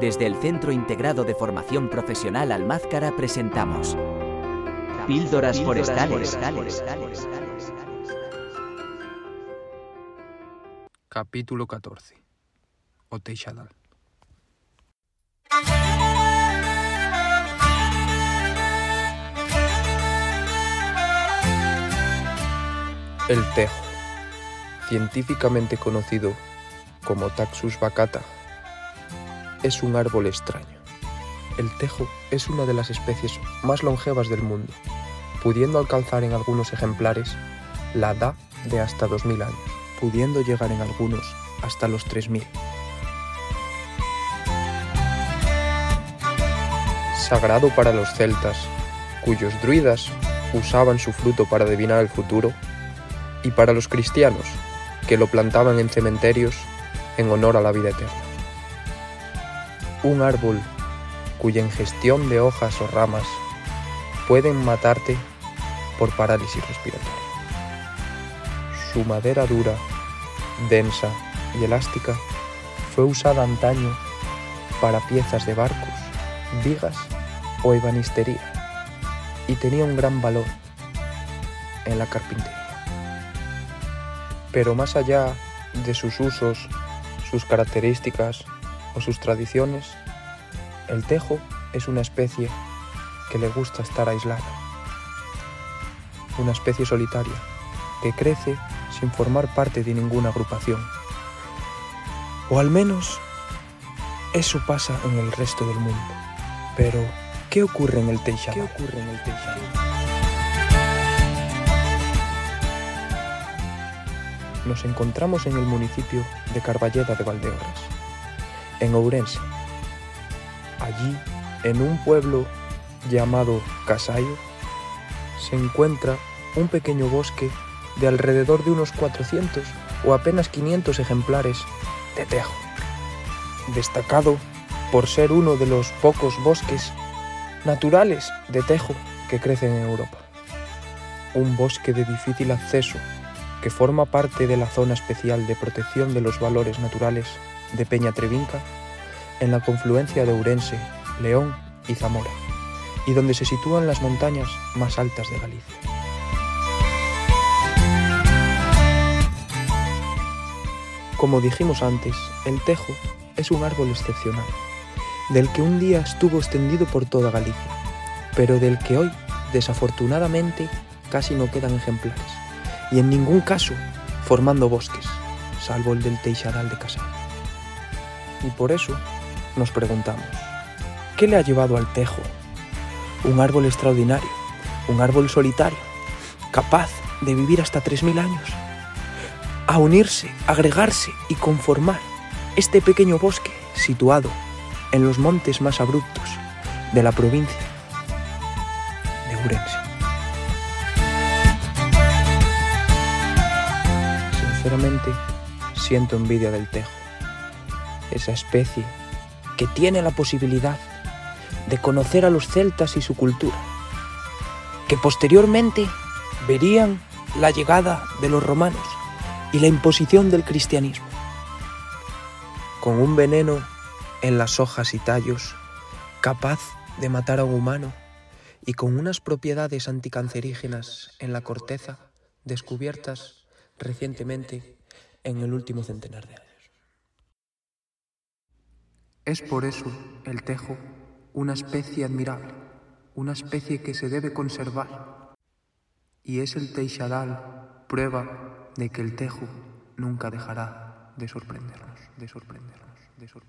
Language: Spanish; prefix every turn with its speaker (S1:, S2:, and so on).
S1: Desde el Centro Integrado de Formación Profesional Almázcara presentamos Píldoras, forestales.
S2: Capítulo 14 O Teixadal El tejo, científicamente conocido como Taxus baccata, es un árbol extraño. El tejo es una de las especies más longevas del mundo, pudiendo alcanzar en algunos ejemplares la edad de hasta 2000 años, pudiendo llegar en algunos hasta los 3000. Sagrado para los celtas, cuyos druidas usaban su fruto para adivinar el futuro, y para los cristianos, que lo plantaban en cementerios en honor a la vida eterna. Un árbol cuya ingestión de hojas o ramas pueden matarte por parálisis respiratoria. Su madera dura, densa y elástica fue usada antaño para piezas de barcos, vigas o ebanistería y tenía un gran valor en la carpintería. Pero más allá de sus usos, sus características o sus tradiciones, el tejo es una especie que le gusta estar aislada. Una especie solitaria que crece sin formar parte de ninguna agrupación. O al menos eso pasa en el resto del mundo. Pero, ¿qué ocurre en el Teixadal? ¿Qué ocurre en el nos encontramos en el municipio de Carballeda de Valdeorras, en Ourense. Allí, en un pueblo llamado Casayo, se encuentra un pequeño bosque de alrededor de unos 400 o apenas 500 ejemplares de tejo, destacado por ser uno de los pocos bosques naturales de tejo que crecen en Europa. Un bosque de difícil acceso que forma parte de la Zona Especial de Protección de los Valores Naturales de Peña Trevinca, en la confluencia de Ourense, León y Zamora, y donde se sitúan las montañas más altas de Galicia. Como dijimos antes, el tejo es un árbol excepcional, del que un día estuvo extendido por toda Galicia, pero del que hoy, desafortunadamente, casi no quedan ejemplares y en ningún caso formando bosques, salvo el del Teixadal de Casal. Y por eso nos preguntamos, ¿qué le ha llevado al tejo? Un árbol extraordinario, un árbol solitario, capaz de vivir hasta 3.000 años, a unirse, agregarse y conformar este pequeño bosque situado en los montes más abruptos de la provincia de Urense. Sinceramente, siento envidia del tejo, esa especie que tiene la posibilidad de conocer a los celtas y su cultura, que posteriormente verían la llegada de los romanos y la imposición del cristianismo, con un veneno en las hojas y tallos capaz de matar a un humano y con unas propiedades anticancerígenas en la corteza descubiertas recientemente en el último centenar de años. Es por eso el tejo una especie admirable, una especie que se debe conservar. Y es el teixadal prueba de que el tejo nunca dejará de sorprendernos, de sorprendernos, de sorprendernos.